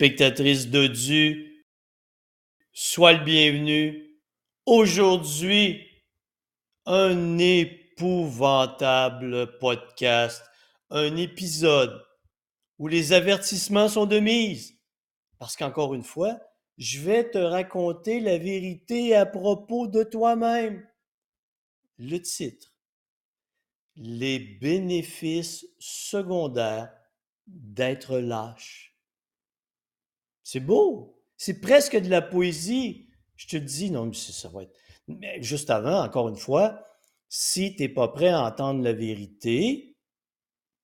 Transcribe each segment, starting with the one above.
téléspectatrices Dieu, sois le bienvenu. Aujourd'hui, un épouvantable podcast, un épisode où les avertissements sont de mise. Parce qu'encore une fois, je vais te raconter la vérité à propos de toi-même. Le titre. Les bénéfices secondaires d'être lâche. C'est beau. C'est presque de la poésie. Je te dis, non, mais ça va être. Mais juste avant, encore une fois, si tu n'es pas prêt à entendre la vérité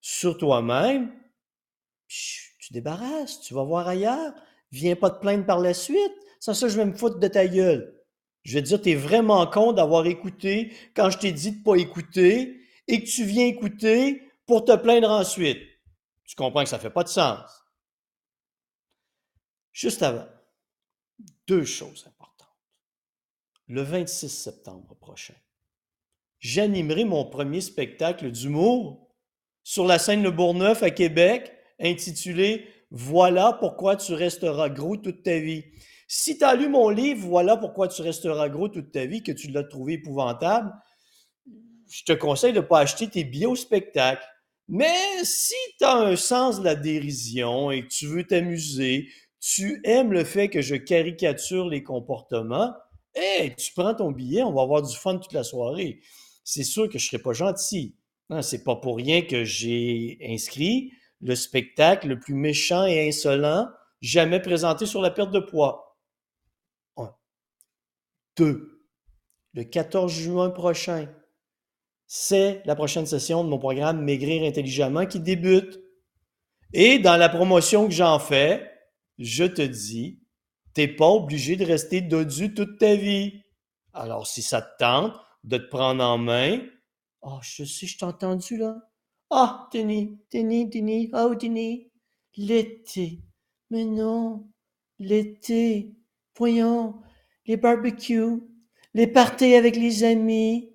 sur toi-même, tu débarrasses, tu vas voir ailleurs. Viens pas te plaindre par la suite. Sans ça, je vais me foutre de ta gueule. Je vais te dire, tu es vraiment con d'avoir écouté quand je t'ai dit de pas écouter et que tu viens écouter pour te plaindre ensuite. Tu comprends que ça ne fait pas de sens. Juste avant, deux choses importantes. Le 26 septembre prochain, j'animerai mon premier spectacle d'humour sur la scène Le Bourgneuf à Québec, intitulé Voilà pourquoi tu resteras gros toute ta vie. Si tu as lu mon livre Voilà pourquoi tu resteras gros toute ta vie, que tu l'as trouvé épouvantable, je te conseille de ne pas acheter tes billets au spectacle. Mais si tu as un sens de la dérision et que tu veux t'amuser, tu aimes le fait que je caricature les comportements, hey, tu prends ton billet, on va avoir du fun toute la soirée. C'est sûr que je ne serai pas gentil. Hein, c'est pas pour rien que j'ai inscrit le spectacle le plus méchant et insolent jamais présenté sur la perte de poids. Un. Deux. Le 14 juin prochain, c'est la prochaine session de mon programme Maigrir intelligemment qui débute. Et dans la promotion que j'en fais, je te dis, t'es pas obligé de rester dodu toute ta vie. Alors, si ça te tente de te prendre en main, oh, je sais, je t'ai entendu là. Ah, oh, Denis, Denis, Denis, oh, Denis, l'été. Mais non, l'été. Voyons, les barbecues, les parties avec les amis,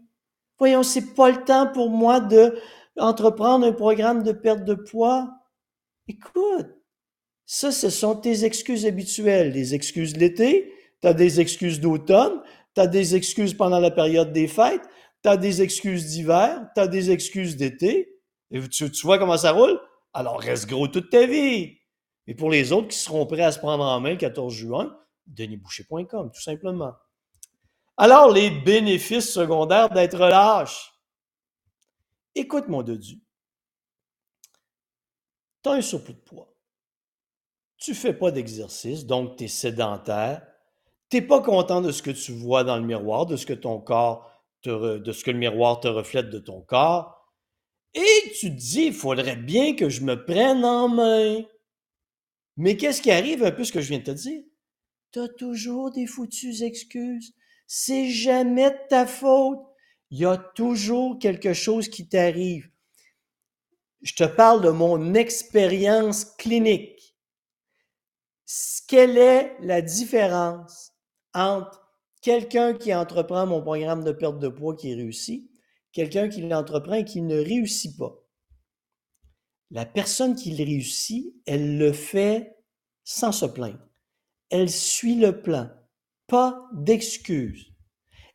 Voyons, c'est pas le temps pour moi de entreprendre un programme de perte de poids. Écoute, ça, ce sont tes excuses habituelles. Les excuses de l'été, tu as des excuses d'automne, tu as des excuses pendant la période des fêtes, tu as des excuses d'hiver, tu as des excuses d'été. Et tu, vois comment ça roule? Alors reste gros toute ta vie. Et pour les autres qui seront prêts à se prendre en main le 14 juin, denisboucher.com, tout simplement. Alors, les bénéfices secondaires d'être lâche. Écoute, mon Dieu. Tu as un surplus de poids. Tu ne fais pas d'exercice, donc tu es sédentaire. Tu n'es pas content de ce que tu vois dans le miroir, de ce que ton corps de ce que le miroir te reflète de ton corps. Et tu te dis, il faudrait bien que je me prenne en main. Mais qu'est-ce qui arrive un peu ce que je viens de te dire? Tu as toujours des foutues excuses. C'est jamais de ta faute. Il y a toujours quelque chose qui t'arrive. Je te parle de mon expérience clinique. Quelle est la différence entre quelqu'un qui entreprend mon programme de perte de poids qui réussit, quelqu'un qui l'entreprend et qui ne réussit pas? La personne qui réussit, elle le fait sans se plaindre. Elle suit le plan pas d'excuses.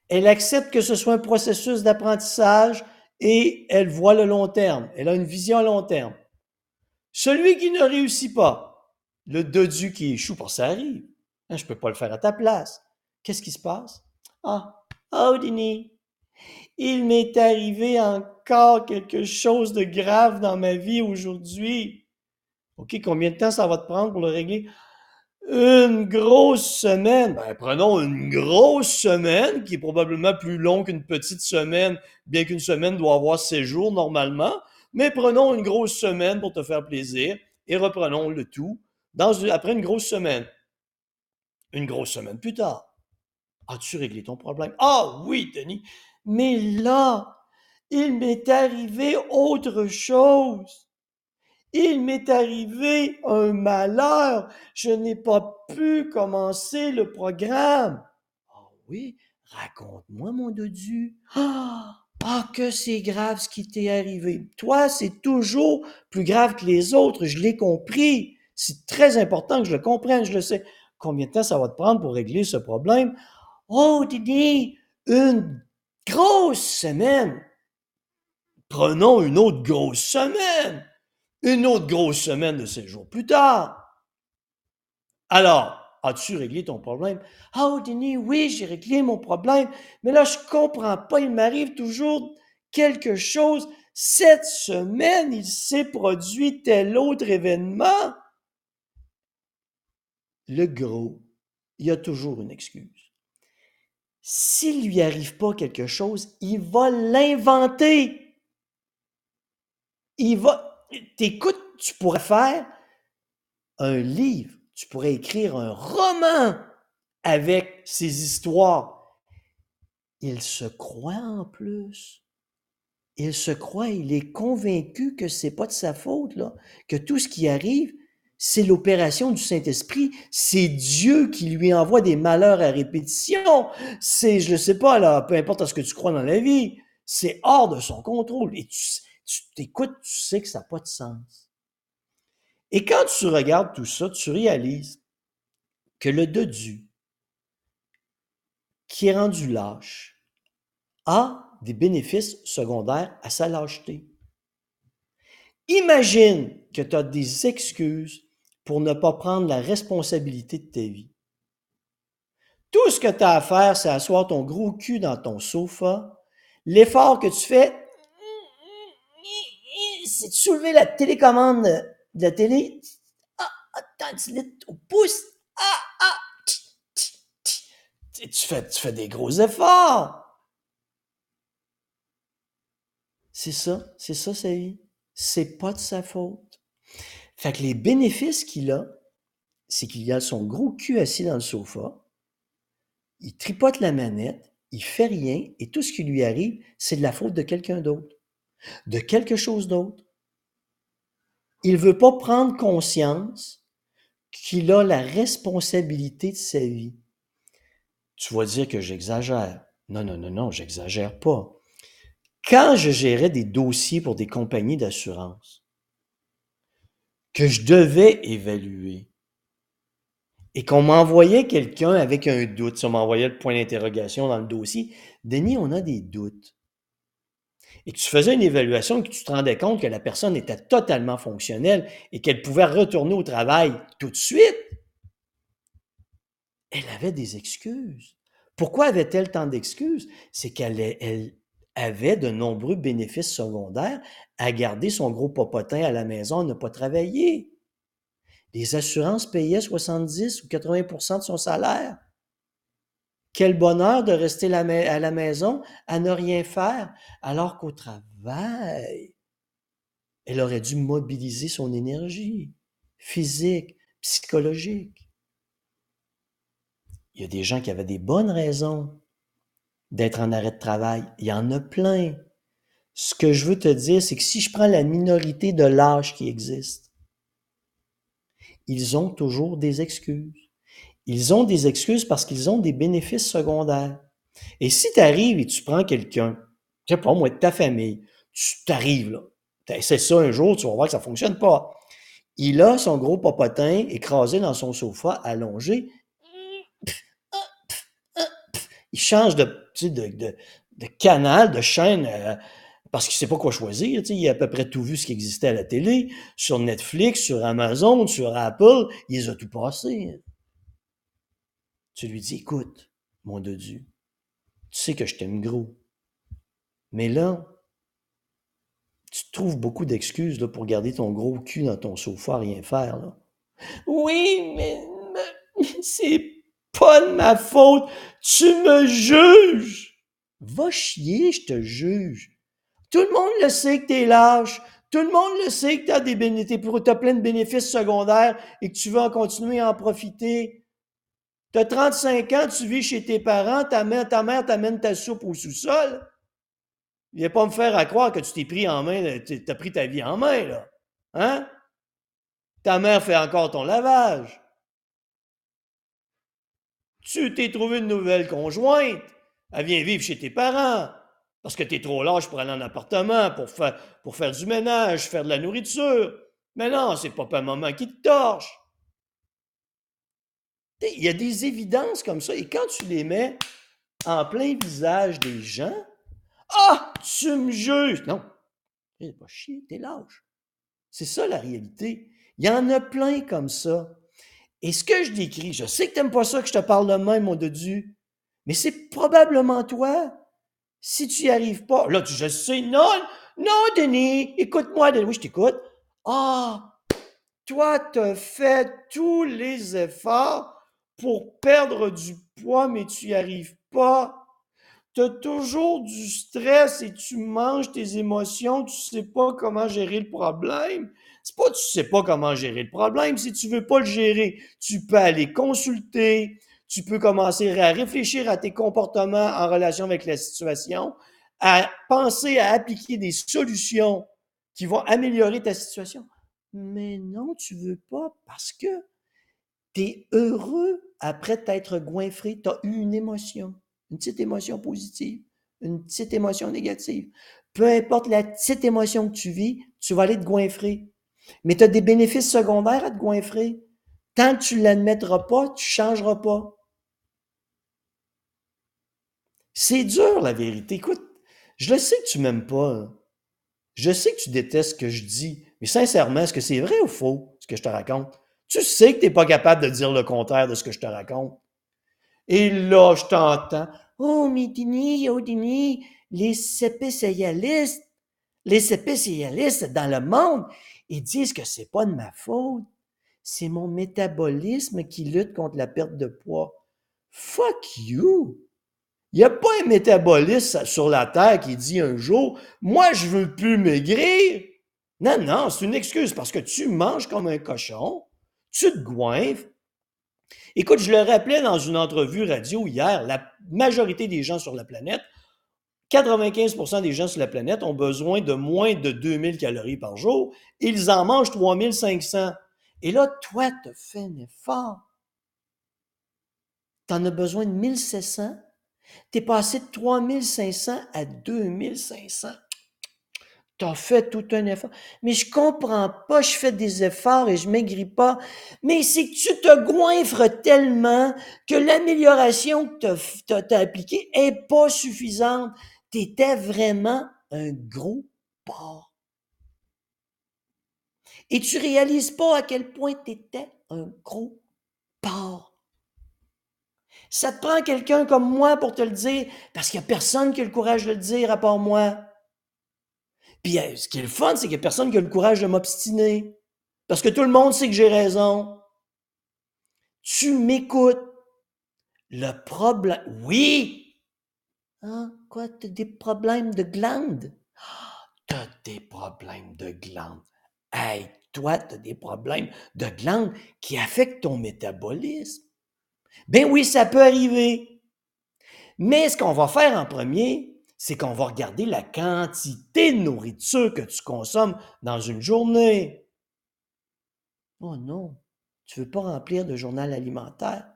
Elle accepte que ce soit un processus d'apprentissage et elle voit le long terme. Elle a une vision à long terme. Celui qui ne réussit pas, le dodu qui échoue, pour ça arrive. Hein, je ne peux pas le faire à ta place. Qu'est-ce qui se passe? Ah, oh, Denis, il m'est arrivé encore quelque chose de grave dans ma vie aujourd'hui. OK, combien de temps ça va te prendre pour le régler? Une grosse semaine. Ben, prenons une grosse semaine qui est probablement plus longue qu'une petite semaine, bien qu'une semaine doit avoir ses jours normalement. Mais prenons une grosse semaine pour te faire plaisir et reprenons le tout après une grosse semaine. Une grosse semaine plus tard. As-tu réglé ton problème? Ah oui, Denis. Mais là, il m'est arrivé autre chose. Il m'est arrivé un malheur. Je n'ai pas pu commencer le programme. Ah oui, raconte-moi, mon dodu. Ah, ah, que c'est grave ce qui t'est arrivé. Toi, c'est toujours plus grave que les autres, je l'ai compris. C'est très important que je le comprenne, je le sais. Combien de temps ça va te prendre pour régler ce problème? Oh, Didi, une grosse semaine. Prenons une autre grosse semaine. Une autre grosse semaine de séjour jours plus tard. Alors, as-tu réglé ton problème? oh, Denis, oui, j'ai réglé mon problème, mais là, je comprends pas, il m'arrive toujours quelque chose. Cette semaine, il s'est produit tel autre événement. Le gros, il y a toujours une excuse. S'il lui arrive pas quelque chose, il va l'inventer. Il va, t'écoutes, tu pourrais faire un livre tu pourrais écrire un roman avec ces histoires. Il se croit en plus. Il se croit, il est convaincu que c'est pas de sa faute, que tout ce qui arrive, c'est l'opération du Saint-Esprit, c'est Dieu qui lui envoie des malheurs à répétition. C'est, je ne sais pas, là, peu importe ce que tu crois dans la vie, c'est hors de son contrôle. Et tu, t'écoutes, tu sais que ça n'a pas de sens. Et quand tu regardes tout ça, tu réalises que le dodu, qui est rendu lâche, a des bénéfices secondaires à sa lâcheté. Imagine que tu as des excuses pour ne pas prendre la responsabilité de ta vie. Tout ce que tu as à faire, c'est asseoir ton gros cul dans ton sofa. L'effort que tu fais, c'est de soulever la télécommande de la télé. Ah, attends, tu au pouce. Ah, ah, tu fais, tu fais des gros efforts. C'est ça, c'est ça sa vie. C'est pas de sa faute. Fait que les bénéfices qu'il a, c'est qu'il a son gros cul assis dans le sofa, il tripote la manette, il fait rien, et tout ce qui lui arrive, c'est de la faute de quelqu'un d'autre, de quelque chose d'autre il veut pas prendre conscience qu'il a la responsabilité de sa vie. Tu vas dire que j'exagère. Non, non, non, non, j'exagère pas. Quand je gérais des dossiers pour des compagnies d'assurance, que je devais évaluer, et qu'on m'envoyait quelqu'un avec un doute, si on m'envoyait le point d'interrogation dans le dossier, Denis, on a des doutes et que tu faisais une évaluation et que tu te rendais compte que la personne était totalement fonctionnelle et qu'elle pouvait retourner au travail tout de suite, elle avait des excuses. Pourquoi avait-elle tant d'excuses? C'est qu'elle avait de nombreux bénéfices secondaires à garder son gros popotin à la maison, à ne pas travailler. Les assurances payaient 70 ou 80% de son salaire. Quel bonheur de rester à la maison à ne rien faire, alors qu'au travail, elle aurait dû mobiliser son énergie physique, psychologique. Il y a des gens qui avaient des bonnes raisons d'être en arrêt de travail. Il y en a plein. Ce que je veux te dire, c'est que si je prends la minorité de l'âge qui existe, ils ont toujours des excuses. Ils ont des excuses parce qu'ils ont des bénéfices secondaires. Et si tu arrives et tu prends quelqu'un, je sais pas moi, de ta famille, tu t'arrives là, essaies ça un jour, tu vas voir que ça fonctionne pas. Il a son gros popotin écrasé dans son sofa, allongé. Il change de, de, de, canal, de chaîne, euh, parce qu'il sait pas quoi choisir. Il a à peu près tout vu ce qui existait à la télé, sur Netflix, sur Amazon, sur Apple. Il les a tout passés. Tu lui dis, écoute, mon Dieu, tu sais que je t'aime gros. Mais là, tu trouves beaucoup d'excuses pour garder ton gros cul dans ton sofa, rien faire. Là. Oui, mais, mais c'est pas de ma faute. Tu me juges. Va chier, je te juge. Tout le monde le sait que t'es lâche. Tout le monde le sait que t'as des bénéfices, as plein de bénéfices secondaires et que tu veux en continuer à en profiter. Tu as 35 ans, tu vis chez tes parents, ta mère, ta mère t'amène ta soupe au sous-sol. A pas me faire à croire que tu t'es pris en main, tu as pris ta vie en main, là. Hein? Ta mère fait encore ton lavage. Tu t'es trouvé une nouvelle conjointe. Elle vient vivre chez tes parents. Parce que tu es trop large pour aller en appartement, pour faire, du ménage, faire de la nourriture. Mais non, c'est pas maman qui te torche. Il y a des évidences comme ça, et quand tu les mets en plein visage des gens, ah, tu me juges. Non, t'es pas chier, t'es lâche. C'est ça la réalité. Il y en a plein comme ça. Et ce que je décris, je sais que tu n'aimes pas ça que je te parle de même, mon dodu, mais c'est probablement toi. Si tu n'y arrives pas, là, tu, je sais, non, non, Denis, écoute-moi, Denis, oui, je t'écoute. Ah, toi, tu fait tous les efforts pour perdre du poids, mais tu n'y arrives pas. Tu as toujours du stress et tu manges tes émotions, tu sais pas comment gérer le problème. C'est pas tu sais pas comment gérer le problème, si tu veux pas le gérer, tu peux aller consulter, tu peux commencer à réfléchir à tes comportements en relation avec la situation, à penser à appliquer des solutions qui vont améliorer ta situation. Mais non, tu veux pas parce que tu es heureux après t'être goinfré, tu as eu une émotion une petite émotion positive, une petite émotion négative. Peu importe la petite émotion que tu vis, tu vas aller te goinfrer. Mais tu as des bénéfices secondaires à te goinfrer. Tant que tu ne l'admettras pas, tu ne changeras pas. C'est dur, la vérité. Écoute, je le sais que tu m'aimes pas. Je sais que tu détestes ce que je dis. Mais sincèrement, est-ce que c'est vrai ou faux, ce que je te raconte? Tu sais que tu n'es pas capable de dire le contraire de ce que je te raconte. Et là, je t'entends. Oh, mais Dini, oh, Dini, les spécialistes, les spécialistes dans le monde, ils disent que c'est pas de ma faute. C'est mon métabolisme qui lutte contre la perte de poids. Fuck you! Il n'y a pas un métaboliste sur la Terre qui dit un jour, moi, je veux plus maigrir. Non, non, c'est une excuse parce que tu manges comme un cochon, tu te goinfres, Écoute, je le rappelais dans une entrevue radio hier, la majorité des gens sur la planète, 95% des gens sur la planète ont besoin de moins de 2000 calories par jour. Ils en mangent 3500. Et là, toi, tu fais un effort. Tu en as besoin de 1700. Tu es passé de 3500 à 2500 tu as fait tout un effort. Mais je comprends pas, je fais des efforts et je maigris pas. Mais c'est que tu te goinfres tellement que l'amélioration que tu as, appliquée est pas suffisante. Tu étais vraiment un gros porc. Et tu réalises pas à quel point tu étais un gros porc. Ça te prend quelqu'un comme moi pour te le dire, parce qu'il n'y a personne qui a le courage de le dire à part moi. Puis euh, ce qui est le fun, c'est qu'il n'y a personne qui a le courage de m'obstiner. Parce que tout le monde sait que j'ai raison. Tu m'écoutes. Le problème. Oui! Hein? Quoi? T'as des problèmes de glande? T'as des problèmes de glande. Hey, toi, t'as des problèmes de glande qui affectent ton métabolisme. Ben oui, ça peut arriver. Mais ce qu'on va faire en premier, c'est qu'on va regarder la quantité de nourriture que tu consommes dans une journée. Oh non, tu ne veux pas remplir de journal alimentaire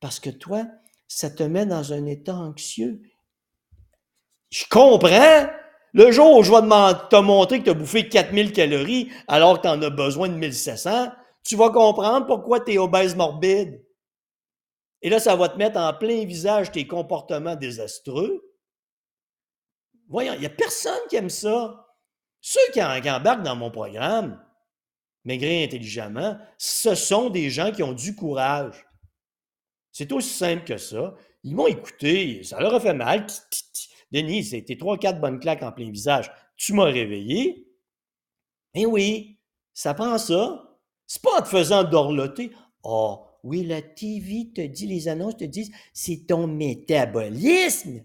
parce que toi, ça te met dans un état anxieux. Je comprends. Le jour où je vais te montrer que tu as bouffé 4000 calories alors que tu en as besoin de 1700, tu vas comprendre pourquoi tu es obèse morbide. Et là, ça va te mettre en plein visage tes comportements désastreux Voyons, il n'y a personne qui aime ça. Ceux qui, embarquent dans mon programme, maigrir intelligemment, ce sont des gens qui ont du courage. C'est aussi simple que ça. Ils m'ont écouté, ça leur a fait mal. Denis, c'était trois, quatre bonnes claques en plein visage. Tu m'as réveillé. Eh oui, ça prend ça. C'est pas en te faisant dorloter. Oh, oui, la TV te dit, les annonces te disent, c'est ton métabolisme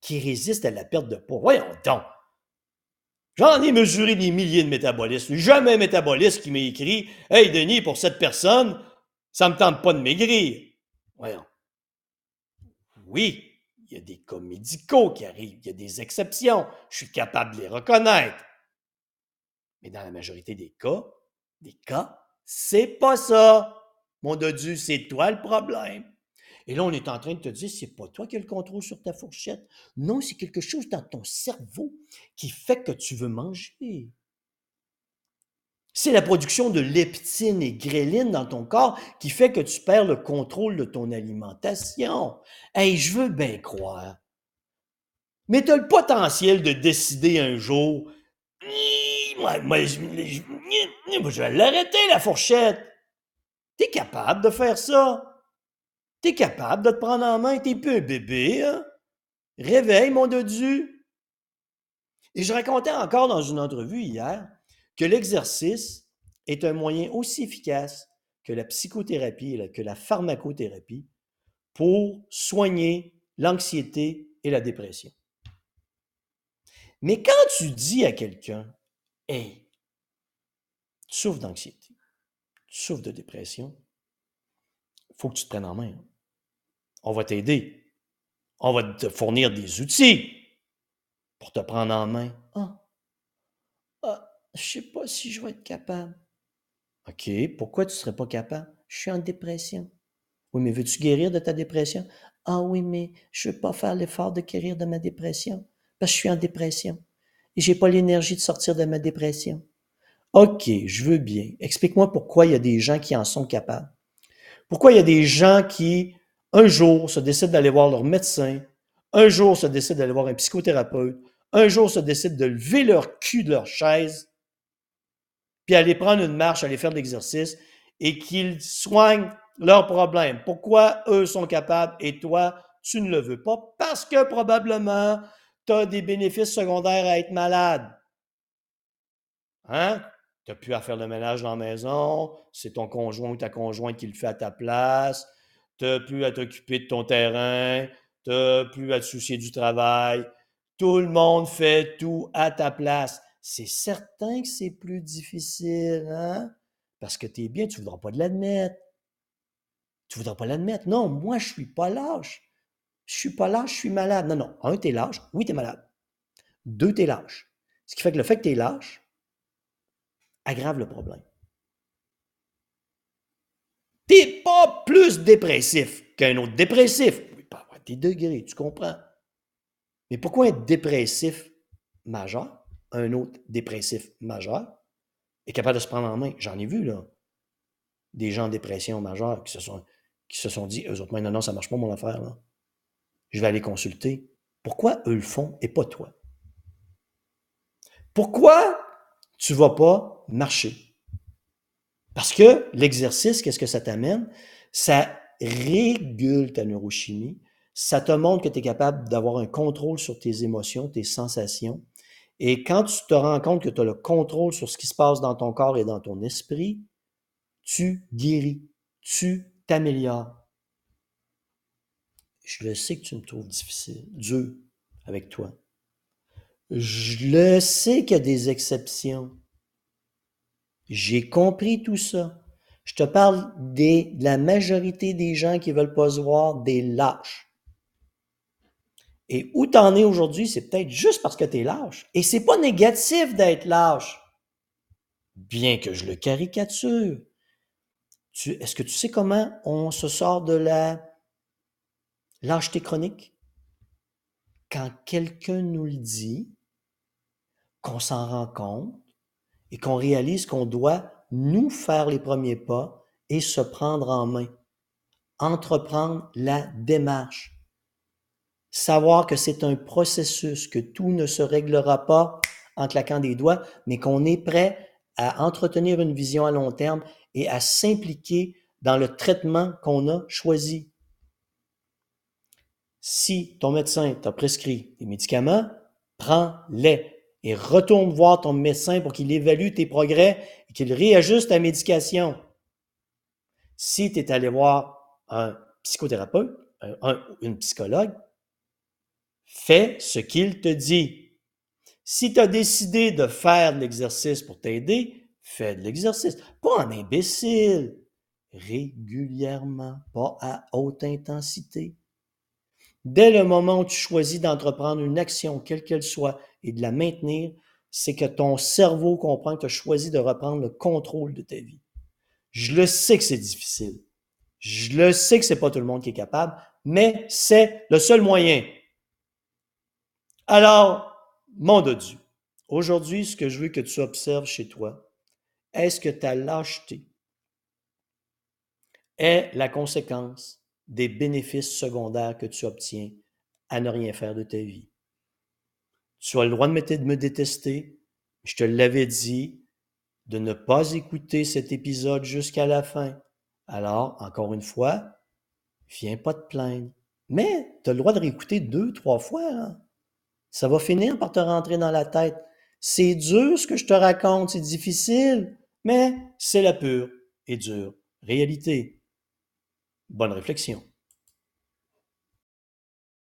qui résiste à la perte de poids. Voyons donc. J'en ai mesuré des milliers de métabolistes. Jamais un métaboliste qui m'a écrit Hey Denis, pour cette personne, ça ne me tente pas de maigrir. Voyons. Oui, y a des cas médicaux qui arrivent, il y a des exceptions. Je suis capable de les reconnaître. Mais dans la majorité des cas, des cas, c'est pas ça. Mon dodu, c'est toi le problème. Et là, on est en train de te dire, c'est pas toi qui as le contrôle sur ta fourchette. Non, c'est quelque chose dans ton cerveau qui fait que tu veux manger. C'est la production de leptine et gréline dans ton corps qui fait que tu perds le contrôle de ton alimentation. Hey, je veux bien croire. Mais tu as le potentiel de décider un jour, moi, moi, je, vais l'arrêter, la fourchette. Tu es capable de faire ça. Tu es capable de te prendre en main, t'es peu bébé, hein? Réveille, mon dodu. Et je racontais encore dans une entrevue hier que l'exercice est un moyen aussi efficace que la psychothérapie et que la pharmacothérapie pour soigner l'anxiété et la dépression. Mais quand tu dis à quelqu'un, Hey, tu souffres d'anxiété, tu souffres de dépression, il faut que tu te prennes en main. On va t'aider. On va te fournir des outils pour te prendre en main. Ah, je sais pas si je vais être capable. OK, pourquoi tu serais pas capable? Je suis en dépression. Oui, mais veux-tu guérir de ta dépression? Ah oui, mais je veux pas faire l'effort de guérir de ma dépression parce que je suis en dépression et j'ai pas l'énergie de sortir de ma dépression. OK, je veux bien. Explique-moi pourquoi il y a des gens qui en sont capables. Pourquoi il y a des gens qui, un jour, se décident d'aller voir leur médecin, un jour se décident d'aller voir un psychothérapeute, un jour se décident de lever leur cul de leur chaise aller prendre une marche, aller faire de l'exercice et qu'ils soignent leurs problèmes. Pourquoi eux sont capables et toi, tu ne le veux pas? Parce que probablement, tu as des bénéfices secondaires à être malade. Hein? Tu n'as plus à faire le ménage dans la maison, c'est ton conjoint ou ta conjointe qui le fait à ta place, tu n'as plus à t'occuper de ton terrain, tu n'as plus à te soucier du travail. Tout le monde fait tout à ta place c'est certain que c'est plus difficile, hein? Parce que tu es bien, tu ne voudras pas l'admettre. Tu voudras pas l'admettre. Non, moi, je ne suis pas lâche. Je ne suis pas lâche, je suis malade. Non, non. Un, tu es lâche. Oui, tu es malade. Deux, tu es lâche. Ce qui fait que le fait que tu es lâche aggrave le problème. Tu n'es pas plus dépressif qu'un autre dépressif. Oui, pas avoir des degrés, tu comprends. Mais pourquoi être dépressif majeur? Un autre dépressif majeur est capable de se prendre en main. J'en ai vu, là, des gens en dépression majeure qui se sont, qui se sont dit, eux autres, non, non, ça ne marche pas mon affaire, là. Je vais aller consulter. Pourquoi eux le font et pas toi? Pourquoi tu ne vas pas marcher? Parce que l'exercice, qu'est-ce que ça t'amène? Ça régule ta neurochimie, ça te montre que tu es capable d'avoir un contrôle sur tes émotions, tes sensations, et quand tu te rends compte que tu as le contrôle sur ce qui se passe dans ton corps et dans ton esprit, tu guéris, tu t'améliores. Je le sais que tu me trouves difficile, dur avec toi. Je le sais qu'il y a des exceptions. J'ai compris tout ça. Je te parle des, de la majorité des gens qui ne veulent pas se voir, des lâches. Et où tu es aujourd'hui, c'est peut-être juste parce que tu es lâche. Et c'est pas négatif d'être lâche. Bien que je le caricature. est-ce que tu sais comment on se sort de la lâcheté chronique? Quand quelqu'un nous le dit, qu'on s'en rend compte et qu'on réalise qu'on doit nous faire les premiers pas et se prendre en main, entreprendre la démarche savoir que c'est un processus, que tout ne se réglera pas en claquant des doigts, mais qu'on est prêt à entretenir une vision à long terme et à s'impliquer dans le traitement qu'on a choisi. Si ton médecin t'a prescrit des médicaments, prends-les et retourne voir ton médecin pour qu'il évalue tes progrès et qu'il réajuste ta médication. Si tu es allé voir un psychothérapeute, un, une psychologue, Fais ce qu'il te dit. Si tu as décidé de faire de l'exercice pour t'aider, fais de l'exercice. Pas en imbécile. Régulièrement, pas à haute intensité. Dès le moment où tu choisis d'entreprendre une action, quelle qu'elle soit, et de la maintenir, c'est que ton cerveau comprend que tu as choisi de reprendre le contrôle de ta vie. Je le sais que c'est difficile. Je le sais que c'est pas tout le monde qui est capable, mais c'est le seul moyen. Alors, mon Dieu, aujourd'hui, ce que je veux que tu observes chez toi est-ce que ta lâcheté est la conséquence des bénéfices secondaires que tu obtiens à ne rien faire de ta vie? Tu as le droit de me détester. Je te l'avais dit de ne pas écouter cet épisode jusqu'à la fin. Alors, encore une fois, viens pas te plaindre. Mais tu as le droit de réécouter deux, trois fois. Hein. Ça va finir par te rentrer dans la tête. C'est dur ce que je te raconte, c'est difficile, mais c'est la pure et dure réalité. Bonne réflexion.